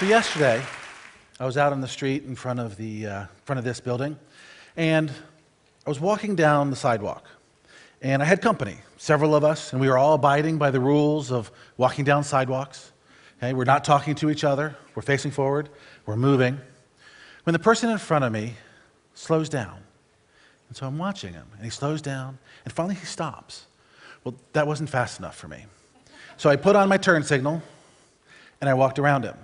So yesterday, I was out on the street in front of the uh, front of this building, and I was walking down the sidewalk, and I had company, several of us, and we were all abiding by the rules of walking down sidewalks. Okay, we're not talking to each other. We're facing forward. We're moving. When the person in front of me slows down, and so I'm watching him, and he slows down, and finally he stops. Well, that wasn't fast enough for me. So I put on my turn signal, and I walked around him.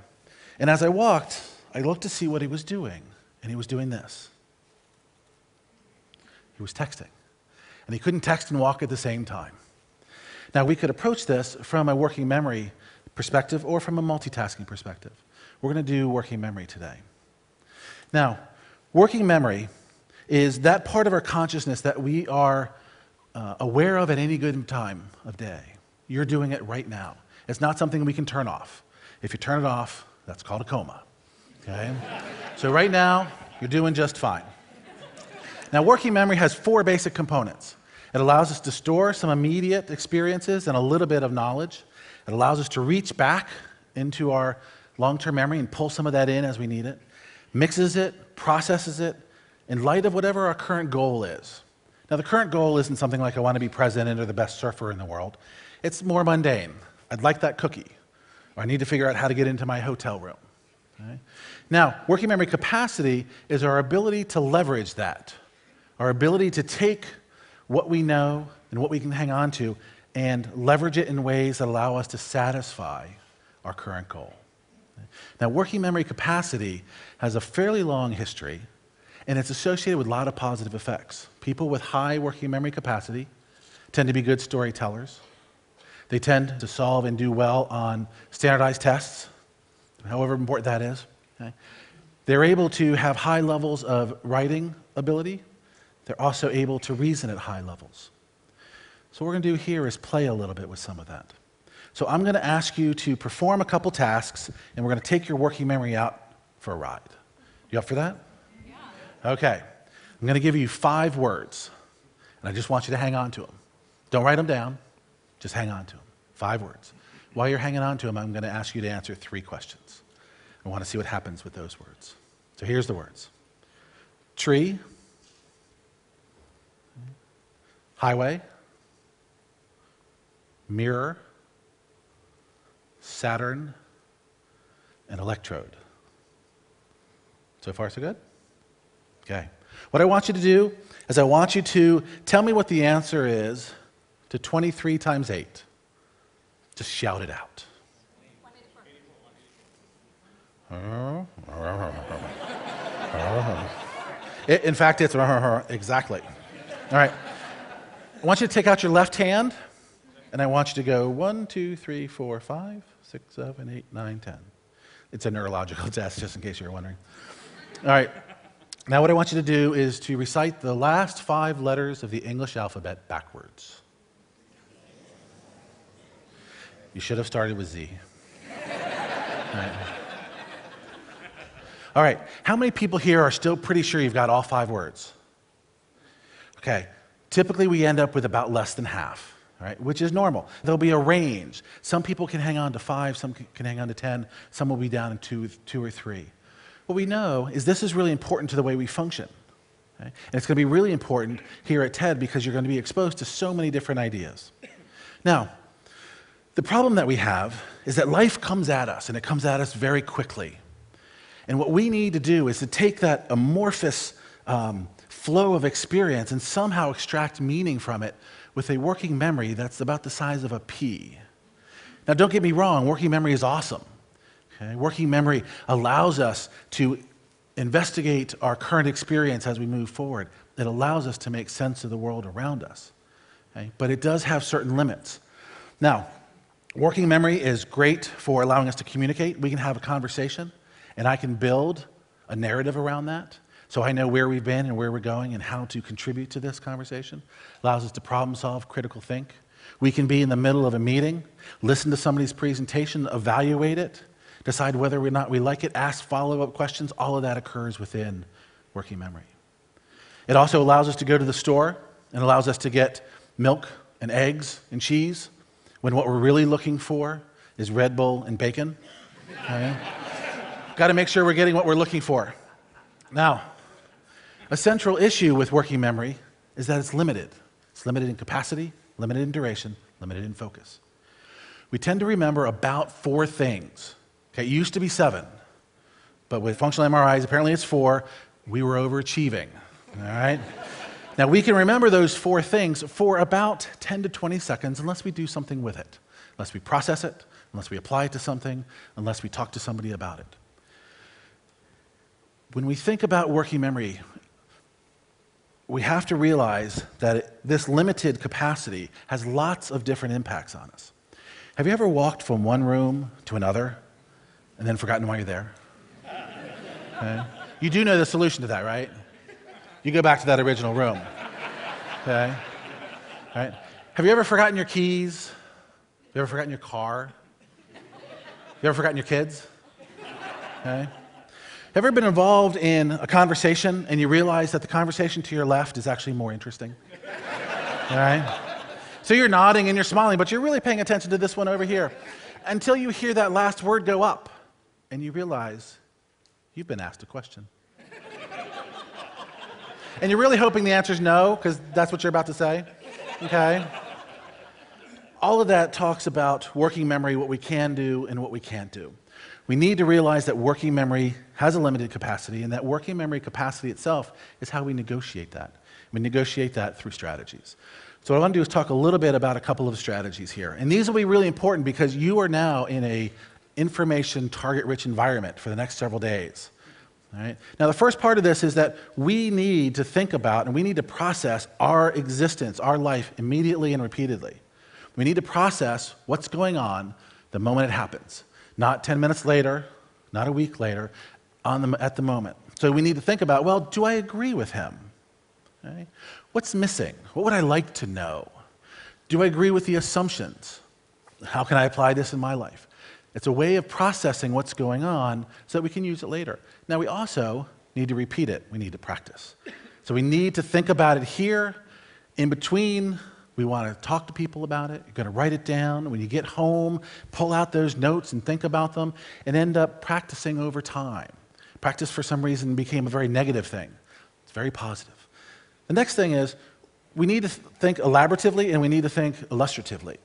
And as I walked, I looked to see what he was doing, and he was doing this. He was texting. And he couldn't text and walk at the same time. Now, we could approach this from a working memory perspective or from a multitasking perspective. We're going to do working memory today. Now, working memory is that part of our consciousness that we are uh, aware of at any given time of day. You're doing it right now. It's not something we can turn off. If you turn it off, that's called a coma. Okay? so right now, you're doing just fine. Now, working memory has four basic components. It allows us to store some immediate experiences and a little bit of knowledge. It allows us to reach back into our long term memory and pull some of that in as we need it, mixes it, processes it in light of whatever our current goal is. Now, the current goal isn't something like I want to be president or the best surfer in the world. It's more mundane. I'd like that cookie, or I need to figure out how to get into my hotel room. Okay? Now, working memory capacity is our ability to leverage that, our ability to take what we know and what we can hang on to and leverage it in ways that allow us to satisfy our current goal. Now, working memory capacity has a fairly long history, and it's associated with a lot of positive effects. People with high working memory capacity tend to be good storytellers. They tend to solve and do well on standardized tests, however important that is. Okay? They're able to have high levels of writing ability. They're also able to reason at high levels. So, what we're going to do here is play a little bit with some of that. So, I'm going to ask you to perform a couple tasks, and we're going to take your working memory out for a ride. You up for that? Yeah. Okay. I'm going to give you five words, and I just want you to hang on to them. Don't write them down, just hang on to them. Five words. While you're hanging on to them, I'm going to ask you to answer three questions. I want to see what happens with those words. So here's the words tree, highway, mirror, Saturn, and electrode. So far, so good? Okay. What I want you to do is I want you to tell me what the answer is to 23 times 8. Just shout it out. In fact, it's exactly. All right. I want you to take out your left hand, and I want you to go one, two, three, four, five, six, seven, eight, nine, ten. It's a neurological test, just in case you were wondering. All right. Now, what I want you to do is to recite the last five letters of the English alphabet backwards. You should have started with Z. All right. All right. How many people here are still pretty sure you've got all five words? Okay. Typically, we end up with about less than half, right? which is normal. There'll be a range. Some people can hang on to five, some can hang on to 10, some will be down in two, two or three. What we know is this is really important to the way we function. Okay? And it's going to be really important here at TED because you're going to be exposed to so many different ideas. Now, the problem that we have is that life comes at us, and it comes at us very quickly. And what we need to do is to take that amorphous um, flow of experience and somehow extract meaning from it with a working memory that's about the size of a pea. Now, don't get me wrong, working memory is awesome. Okay? Working memory allows us to investigate our current experience as we move forward. It allows us to make sense of the world around us. Okay? But it does have certain limits. Now, working memory is great for allowing us to communicate. We can have a conversation and I can build a narrative around that. So I know where we've been and where we're going and how to contribute to this conversation. Allows us to problem solve, critical think. We can be in the middle of a meeting, listen to somebody's presentation, evaluate it, decide whether or not we like it, ask follow up questions. All of that occurs within working memory. It also allows us to go to the store and allows us to get milk and eggs and cheese when what we're really looking for is Red Bull and bacon. Oh, okay? Got to make sure we're getting what we're looking for. Now, a central issue with working memory is that it's limited. It's limited in capacity, limited in duration, limited in focus. We tend to remember about four things. Okay, it used to be seven, but with functional MRIs, apparently it's four. We were overachieving. All right? Now, we can remember those four things for about 10 to 20 seconds unless we do something with it, unless we process it, unless we apply it to something, unless we talk to somebody about it. When we think about working memory, we have to realize that it, this limited capacity has lots of different impacts on us. Have you ever walked from one room to another and then forgotten why you're there? Okay. You do know the solution to that, right? You go back to that original room. Okay? Right? Have you ever forgotten your keys? Have you ever forgotten your car? Have You ever forgotten your kids? Okay? Ever been involved in a conversation and you realize that the conversation to your left is actually more interesting? All right? So you're nodding and you're smiling, but you're really paying attention to this one over here until you hear that last word go up and you realize you've been asked a question. And you're really hoping the answer is no, because that's what you're about to say. Okay? All of that talks about working memory, what we can do and what we can't do. We need to realize that working memory has a limited capacity, and that working memory capacity itself is how we negotiate that. We negotiate that through strategies. So, what I want to do is talk a little bit about a couple of strategies here. And these will be really important because you are now in a information target rich environment for the next several days. Right? Now, the first part of this is that we need to think about and we need to process our existence, our life, immediately and repeatedly. We need to process what's going on the moment it happens, not 10 minutes later, not a week later, on the, at the moment. So we need to think about well, do I agree with him? Okay? What's missing? What would I like to know? Do I agree with the assumptions? How can I apply this in my life? It's a way of processing what's going on so that we can use it later. Now, we also need to repeat it, we need to practice. So we need to think about it here. In between, we want to talk to people about it. You're going to write it down. When you get home, pull out those notes and think about them and end up practicing over time. Practice, for some reason, became a very negative thing. It's very positive. The next thing is we need to think elaboratively and we need to think illustratively.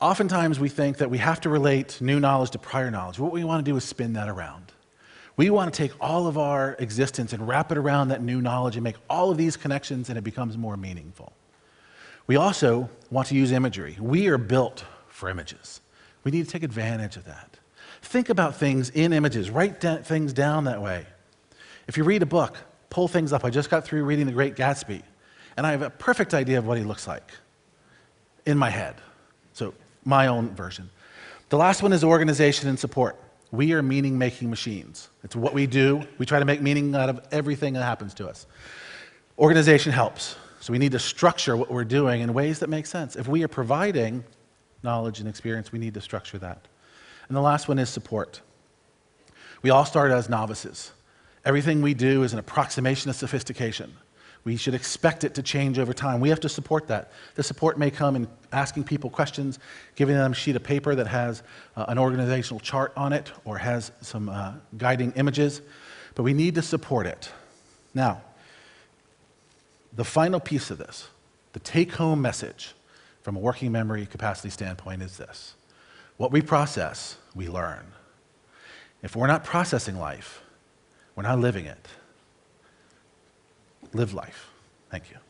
Oftentimes, we think that we have to relate new knowledge to prior knowledge. What we want to do is spin that around. We want to take all of our existence and wrap it around that new knowledge and make all of these connections, and it becomes more meaningful. We also want to use imagery. We are built for images. We need to take advantage of that. Think about things in images, write things down that way. If you read a book, pull things up. I just got through reading The Great Gatsby, and I have a perfect idea of what he looks like in my head. So, my own version. The last one is organization and support. We are meaning making machines. It's what we do. We try to make meaning out of everything that happens to us. Organization helps. So we need to structure what we're doing in ways that make sense. If we are providing knowledge and experience, we need to structure that. And the last one is support. We all start as novices. Everything we do is an approximation of sophistication. We should expect it to change over time. We have to support that. The support may come in asking people questions, giving them a sheet of paper that has uh, an organizational chart on it or has some uh, guiding images, but we need to support it. Now, the final piece of this, the take home message from a working memory capacity standpoint is this what we process, we learn. If we're not processing life, we're not living it. Live life. Thank you.